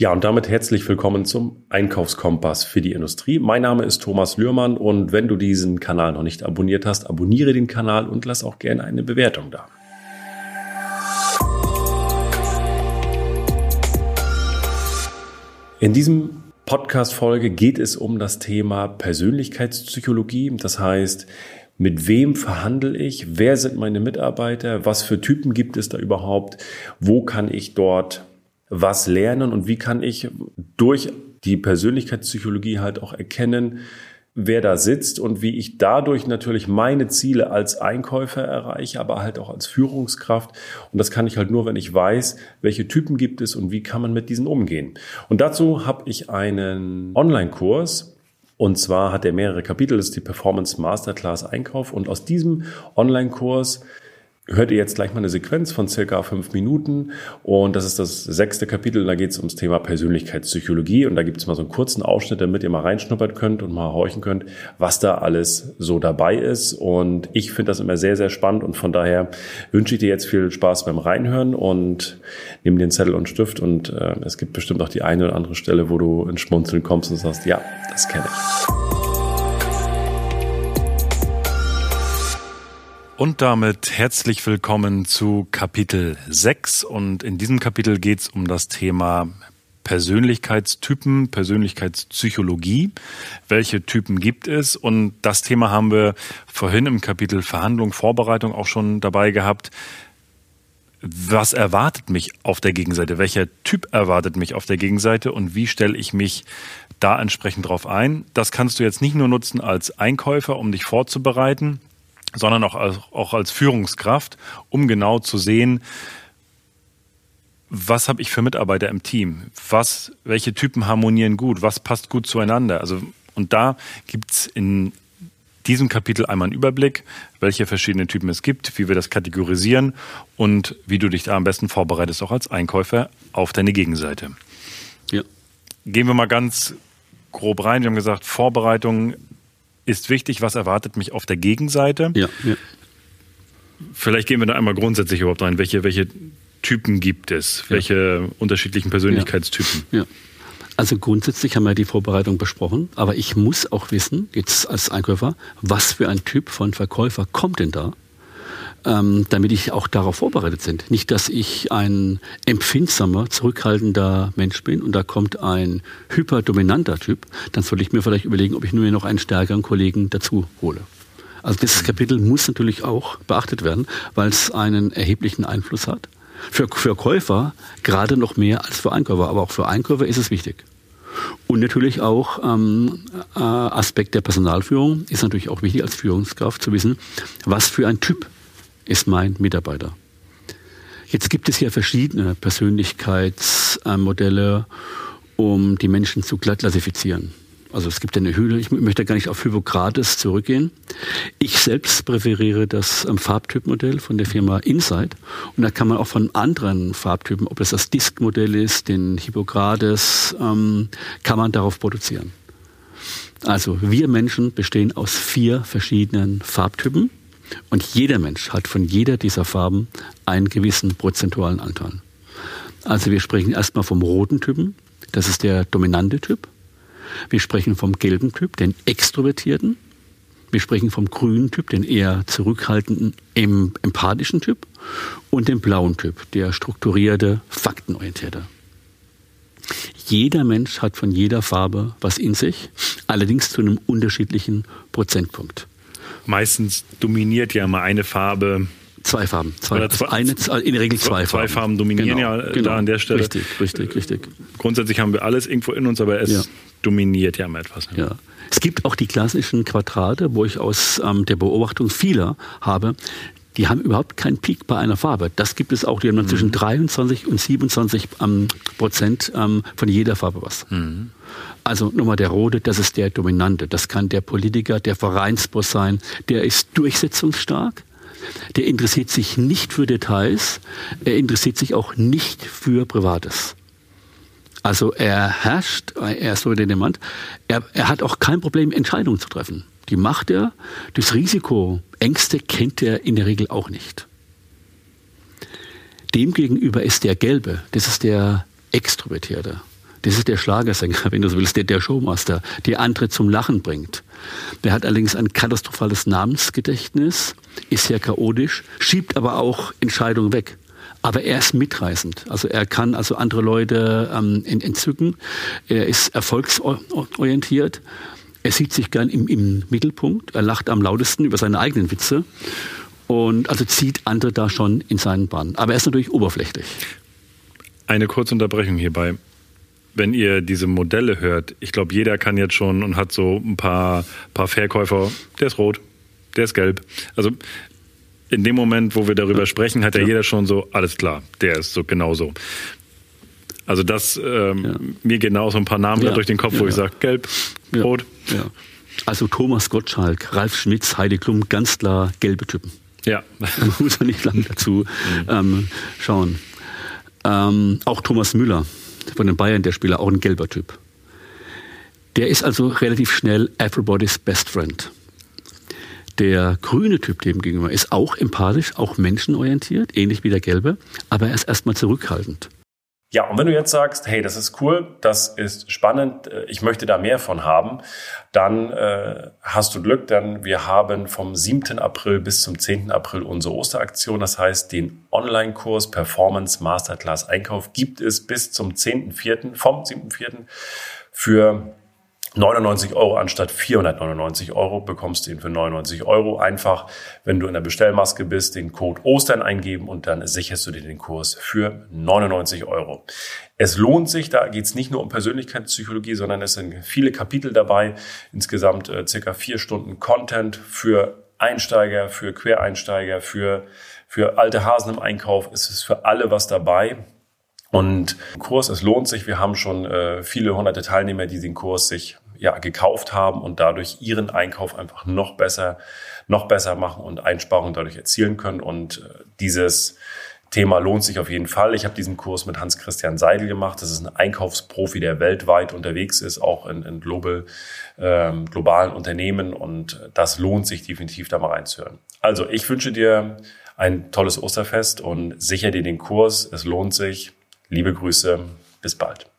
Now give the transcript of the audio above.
Ja, und damit herzlich willkommen zum Einkaufskompass für die Industrie. Mein Name ist Thomas Lührmann und wenn du diesen Kanal noch nicht abonniert hast, abonniere den Kanal und lass auch gerne eine Bewertung da. In diesem Podcast-Folge geht es um das Thema Persönlichkeitspsychologie. Das heißt, mit wem verhandle ich? Wer sind meine Mitarbeiter? Was für Typen gibt es da überhaupt? Wo kann ich dort was lernen und wie kann ich durch die Persönlichkeitspsychologie halt auch erkennen, wer da sitzt und wie ich dadurch natürlich meine Ziele als Einkäufer erreiche, aber halt auch als Führungskraft. Und das kann ich halt nur, wenn ich weiß, welche Typen gibt es und wie kann man mit diesen umgehen. Und dazu habe ich einen Online-Kurs. Und zwar hat er mehrere Kapitel, das ist die Performance Masterclass Einkauf. Und aus diesem Online-Kurs hört ihr jetzt gleich mal eine Sequenz von circa fünf Minuten und das ist das sechste Kapitel. Da geht es ums Thema Persönlichkeitspsychologie und da gibt es mal so einen kurzen Ausschnitt, damit ihr mal reinschnuppern könnt und mal horchen könnt, was da alles so dabei ist. Und ich finde das immer sehr, sehr spannend und von daher wünsche ich dir jetzt viel Spaß beim Reinhören und nimm den Zettel und Stift und äh, es gibt bestimmt auch die eine oder andere Stelle, wo du ins Schmunzeln kommst und sagst, ja, das kenne ich. Und damit herzlich willkommen zu Kapitel 6. Und in diesem Kapitel geht es um das Thema Persönlichkeitstypen, Persönlichkeitspsychologie. Welche Typen gibt es? Und das Thema haben wir vorhin im Kapitel Verhandlung, Vorbereitung auch schon dabei gehabt. Was erwartet mich auf der Gegenseite? Welcher Typ erwartet mich auf der Gegenseite? Und wie stelle ich mich da entsprechend drauf ein? Das kannst du jetzt nicht nur nutzen als Einkäufer, um dich vorzubereiten, sondern auch als, auch als Führungskraft, um genau zu sehen, was habe ich für Mitarbeiter im Team? Was, welche Typen harmonieren gut? Was passt gut zueinander? Also, und da gibt's in diesem Kapitel einmal einen Überblick, welche verschiedenen Typen es gibt, wie wir das kategorisieren und wie du dich da am besten vorbereitest, auch als Einkäufer auf deine Gegenseite. Ja. Gehen wir mal ganz grob rein. Wir haben gesagt, Vorbereitung ist wichtig, was erwartet mich auf der Gegenseite. Ja, ja. Vielleicht gehen wir da einmal grundsätzlich überhaupt rein. Welche, welche Typen gibt es? Welche ja. unterschiedlichen Persönlichkeitstypen? Ja. Also grundsätzlich haben wir die Vorbereitung besprochen, aber ich muss auch wissen, jetzt als Einkäufer, was für ein Typ von Verkäufer kommt denn da? Ähm, damit ich auch darauf vorbereitet bin. Nicht, dass ich ein empfindsamer, zurückhaltender Mensch bin und da kommt ein hyperdominanter Typ, dann sollte ich mir vielleicht überlegen, ob ich nur noch einen stärkeren Kollegen dazu hole. Also dieses Kapitel muss natürlich auch beachtet werden, weil es einen erheblichen Einfluss hat. Für, für Käufer gerade noch mehr als für Einkäufer, aber auch für Einkäufer ist es wichtig. Und natürlich auch ähm, äh, Aspekt der Personalführung ist natürlich auch wichtig als Führungskraft zu wissen, was für ein Typ ist mein Mitarbeiter. Jetzt gibt es ja verschiedene Persönlichkeitsmodelle, um die Menschen zu klassifizieren. Also es gibt eine Höhle, ich möchte gar nicht auf Hippokrates zurückgehen. Ich selbst präferiere das ähm, Farbtypmodell von der Firma Insight. Und da kann man auch von anderen Farbtypen, ob es das Disk-Modell ist, den Hippokrates, ähm, kann man darauf produzieren. Also wir Menschen bestehen aus vier verschiedenen Farbtypen. Und jeder Mensch hat von jeder dieser Farben einen gewissen prozentualen Anteil. Also wir sprechen erstmal vom roten Typen, das ist der dominante Typ. Wir sprechen vom gelben Typ, den extrovertierten. Wir sprechen vom grünen Typ, den eher zurückhaltenden, empathischen Typ. Und dem blauen Typ, der strukturierte, faktenorientierte. Jeder Mensch hat von jeder Farbe was in sich, allerdings zu einem unterschiedlichen Prozentpunkt meistens dominiert ja mal eine Farbe. Zwei Farben. Zwei, zwei, eine, in der Regel zwei, zwei Farben. Zwei Farben dominieren genau, ja genau. da an der Stelle. Richtig, richtig, richtig. Grundsätzlich haben wir alles irgendwo in uns, aber es ja. dominiert ja immer etwas. Ja. Es gibt auch die klassischen Quadrate, wo ich aus ähm, der Beobachtung vieler habe, die haben überhaupt keinen Peak bei einer Farbe. Das gibt es auch, die haben mhm. zwischen 23 und 27 ähm, Prozent ähm, von jeder Farbe was. Mhm. Also nochmal der Rote, das ist der Dominante. Das kann der Politiker, der Vereinsboss sein. Der ist durchsetzungsstark. Der interessiert sich nicht für Details. Er interessiert sich auch nicht für Privates. Also er herrscht, er ist so der Demand. Er, er hat auch kein Problem, Entscheidungen zu treffen. Die macht er. Das Risiko, Ängste kennt er in der Regel auch nicht. Demgegenüber ist der Gelbe, das ist der Extrovertierte. Das ist der Schlagersänger, wenn du so willst, der, der Showmaster, der andere zum Lachen bringt. Der hat allerdings ein katastrophales Namensgedächtnis, ist sehr chaotisch, schiebt aber auch Entscheidungen weg. Aber er ist mitreißend. Also er kann also andere Leute ähm, entzücken. Er ist erfolgsorientiert. Er sieht sich gern im, im Mittelpunkt. Er lacht am lautesten über seine eigenen Witze. Und also zieht andere da schon in seinen Bann. Aber er ist natürlich oberflächlich. Eine kurze Unterbrechung hierbei. Wenn ihr diese Modelle hört, ich glaube, jeder kann jetzt schon und hat so ein paar, paar Verkäufer, der ist rot, der ist gelb. Also in dem Moment, wo wir darüber sprechen, hat ja, jeder schon so, alles klar, der ist so genau so. Also das, ähm, ja. mir gehen auch so ein paar Namen ja. durch den Kopf, wo ich sage, gelb, rot. Also Thomas Gottschalk, Ralf Schmitz, Heidi Klum, ganz klar gelbe Typen. Ja. Man muss ja nicht lange dazu mhm. ähm, schauen. Ähm, auch Thomas Müller von den Bayern, der Spieler, auch ein gelber Typ. Der ist also relativ schnell everybody's best friend. Der grüne Typ dem gegenüber ist auch empathisch, auch menschenorientiert, ähnlich wie der gelbe, aber er ist erstmal zurückhaltend. Ja, und wenn du jetzt sagst, hey, das ist cool, das ist spannend, äh, ich möchte da mehr von haben, dann äh, hast du Glück, denn wir haben vom 7. April bis zum 10. April unsere Osteraktion. Das heißt, den Online-Kurs Performance Masterclass Einkauf gibt es bis zum 10.4., vom 7.4. für 99 Euro anstatt 499 Euro bekommst du ihn für 99 Euro. Einfach, wenn du in der Bestellmaske bist, den Code Ostern eingeben und dann sicherst du dir den Kurs für 99 Euro. Es lohnt sich, da geht es nicht nur um Persönlichkeitspsychologie, sondern es sind viele Kapitel dabei. Insgesamt äh, circa vier Stunden Content für Einsteiger, für Quereinsteiger, für, für alte Hasen im Einkauf. Es ist für alle was dabei. Und Kurs, es lohnt sich. Wir haben schon äh, viele hunderte Teilnehmer, die den Kurs sich ja, gekauft haben und dadurch ihren Einkauf einfach noch besser, noch besser machen und Einsparungen dadurch erzielen können. Und äh, dieses Thema lohnt sich auf jeden Fall. Ich habe diesen Kurs mit Hans-Christian Seidel gemacht. Das ist ein Einkaufsprofi, der weltweit unterwegs ist, auch in, in global, ähm, globalen Unternehmen. Und das lohnt sich definitiv, da mal reinzuhören. Also ich wünsche dir ein tolles Osterfest und sicher dir den Kurs. Es lohnt sich. Liebe Grüße. Bis bald.